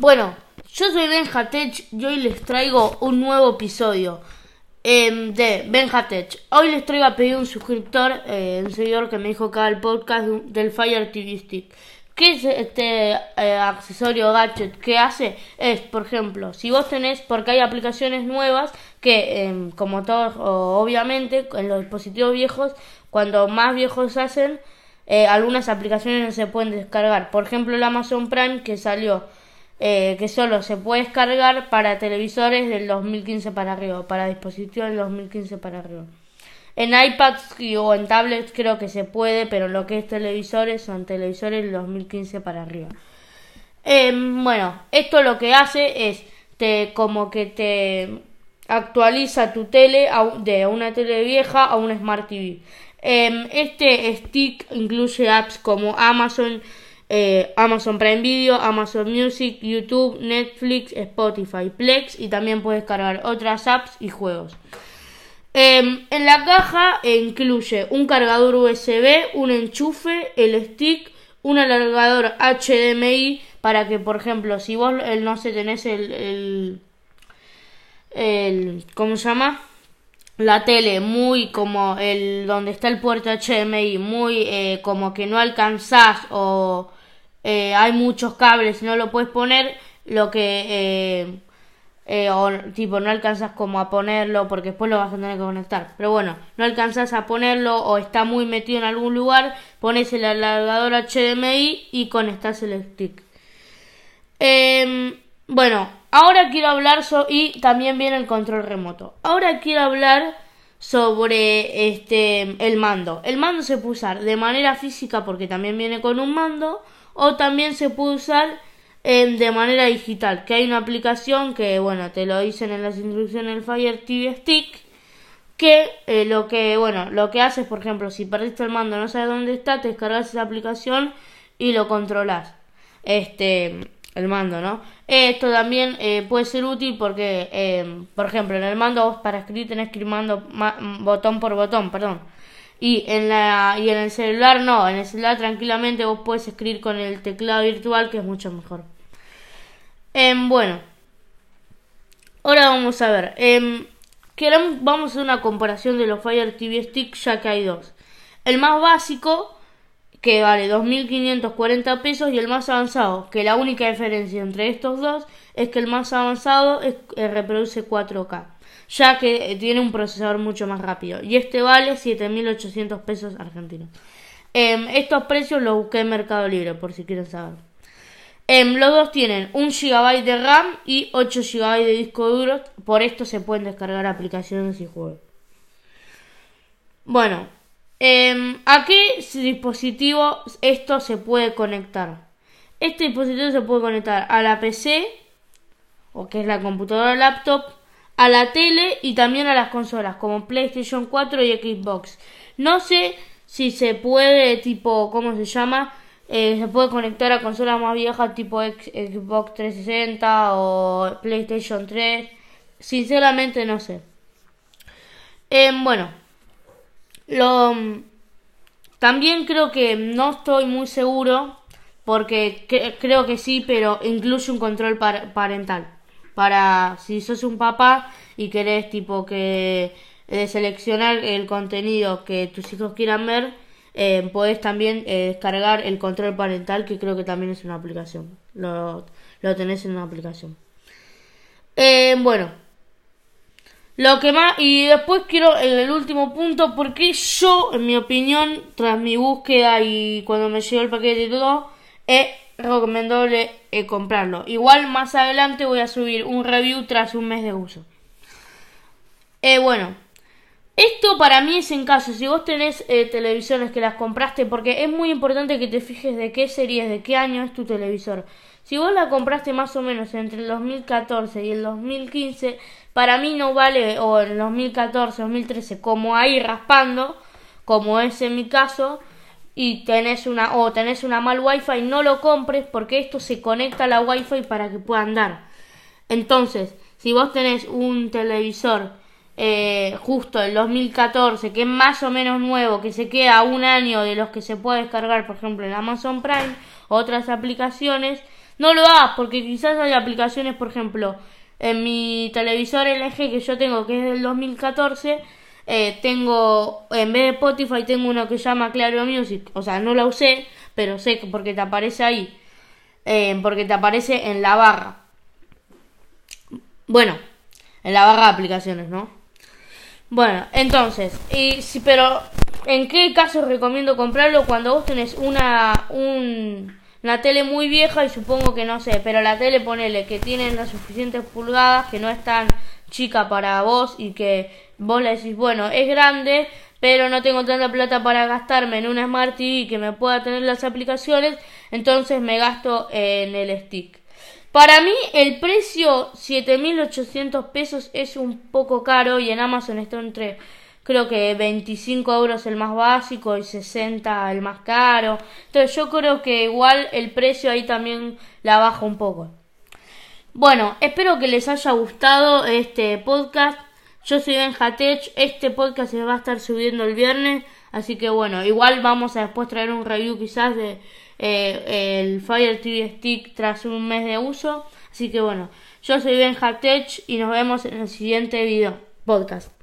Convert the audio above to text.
Bueno, yo soy Benjatech y hoy les traigo un nuevo episodio em, de Benjatech. Hoy les traigo a pedir un suscriptor, eh, un seguidor que me dijo acá el podcast del Fire TV Stick. ¿Qué es este eh, accesorio gadget? ¿Qué hace? Es, por ejemplo, si vos tenés, porque hay aplicaciones nuevas que, em, como todos, obviamente, en los dispositivos viejos, cuando más viejos hacen, eh, algunas aplicaciones no se pueden descargar. Por ejemplo, el Amazon Prime que salió, eh, que solo se puede descargar para televisores del 2015 para arriba, para dispositivos del 2015 para arriba. En iPads o en tablets creo que se puede, pero lo que es televisores son televisores del 2015 para arriba. Em, bueno, esto lo que hace es te como que te actualiza tu tele de una tele vieja a una Smart TV. Em, este stick incluye apps como Amazon, eh, Amazon Prime Video, Amazon Music, YouTube, Netflix, Spotify, Plex y también puedes cargar otras apps y juegos. Em, en la caja incluye un cargador USB, un enchufe, el stick, un alargador HDMI para que, por ejemplo, si vos no sé, tenés el, el, ¿cómo se llama? La tele muy como el donde está el puerto HDMI, muy eh, como que no alcanzás o eh, hay muchos cables y no lo puedes poner, lo que eh, eh, o tipo no alcanzas como a ponerlo porque después lo vas a tener que conectar. Pero bueno, no alcanzas a ponerlo o está muy metido en algún lugar, pones el alargador HDMI y conectas el stick. Em, bueno, ahora quiero hablar y también viene el control remoto. Ahora quiero hablar sobre este el mando. El mando se puede usar de manera física porque también viene con un mando o también se puede usar de manera digital, que hay una aplicación que, bueno, te lo dicen en las instrucciones del Fire TV Stick, que eh, lo que, bueno, lo que haces, por ejemplo, si perdiste el mando, no sabes dónde está, te descargas esa aplicación y lo controlas. Este, el mando, ¿no? Esto también eh, puede ser útil porque, eh, por ejemplo, en el mando vos para escribir tenés que ir mando botón por botón, perdón. Y en, la, y en el celular no, en el celular tranquilamente vos puedes escribir con el teclado virtual que es mucho mejor. Em, bueno, ahora vamos a ver. Eh, vamos a hacer una comparación de los Fire TV Stick ya que hay dos. El más básico que vale 2.540 pesos y el más avanzado, que la única diferencia entre estos dos es que el más avanzado es, eh, reproduce 4K ya que eh, tiene un procesador mucho más rápido. Y este vale 7.800 pesos argentinos. Em, estos precios los busqué en Mercado Libre, por si quieren saber. Em, los dos tienen 1 GB de RAM y 8 GB de disco duro. Por esto se pueden descargar aplicaciones y juegos. Bueno, em, ¿a qué dispositivo esto se puede conectar? Este dispositivo se puede conectar a la PC, o que es la computadora laptop, a la tele y también a las consolas como PlayStation 4 y Xbox. No sé si se puede, tipo, ¿cómo se llama? Eh, se puede conectar a consolas más viejas tipo Xbox 360 o PlayStation 3. Sinceramente no sé. Eh, bueno, lo, también creo que no estoy muy seguro porque creo que sí, pero incluye un control parental para si sos un papá y querés tipo que eh, seleccionar el contenido que tus hijos quieran ver, eh, podés también eh, descargar el control parental que creo que también es una aplicación. Lo, lo tenés en una aplicación. bueno, lo que más, y después quiero el último punto, porque yo, en mi opinión, tras mi búsqueda y cuando me llegó el paquete y todo, he recomendable eh, comprarlo. Igual más adelante voy a subir un review tras un mes de uso. Eh, bueno, esto para mí es en caso, si vos tenés eh, televisiones que las compraste, porque es muy importante que te fijes de qué serie, de qué año es tu televisor. Si vos la compraste más o menos entre el 2014 y el 2015, para mí no vale, o en el 2014, 2013, como ahí raspando, como es en mi caso, y tenés una o tenés una mal wifi no lo compres porque esto se conecta a la wifi para que pueda andar. Entonces si vos tenés un televisor eh, justo del 2014 que es más o menos nuevo que se queda un año de los que se puede descargar por ejemplo en Amazon Prime otras aplicaciones no lo hagas porque quizás hay aplicaciones, por ejemplo, en mi televisor LG que yo tengo, que es del 2014, eh, tengo, en vez de Spotify, tengo uno que llama Claro Music. O sea, no la usé, pero sé que porque te aparece ahí. Eh, porque te aparece en la barra. Bueno, en la barra de aplicaciones, ¿no? Bueno, entonces, y si, pero ¿en qué caso recomiendo comprarlo? Cuando vos tenés una, un, una tele muy vieja y supongo que no sé, pero la tele ponele que tiene las suficientes pulgadas, que no es tan chica para vos y que vos le decís, bueno, es grande, pero no tengo tanta plata para gastarme en una Smart TV que me pueda tener las aplicaciones, entonces me gasto en el stick. Para mí el precio 7.800 pesos es un poco caro y en Amazon está entre creo que 25 euros el más básico y 60 el más caro. Entonces yo creo que igual el precio ahí también la baja un poco. Bueno, espero que les haya gustado este podcast. Yo soy Benjatech, este podcast se va a estar subiendo el viernes, así que bueno, igual vamos a después traer un review quizás de eh, el Fire TV Stick tras un mes de uso. Así que bueno, yo soy Benjatech y nos vemos en el siguiente video podcast.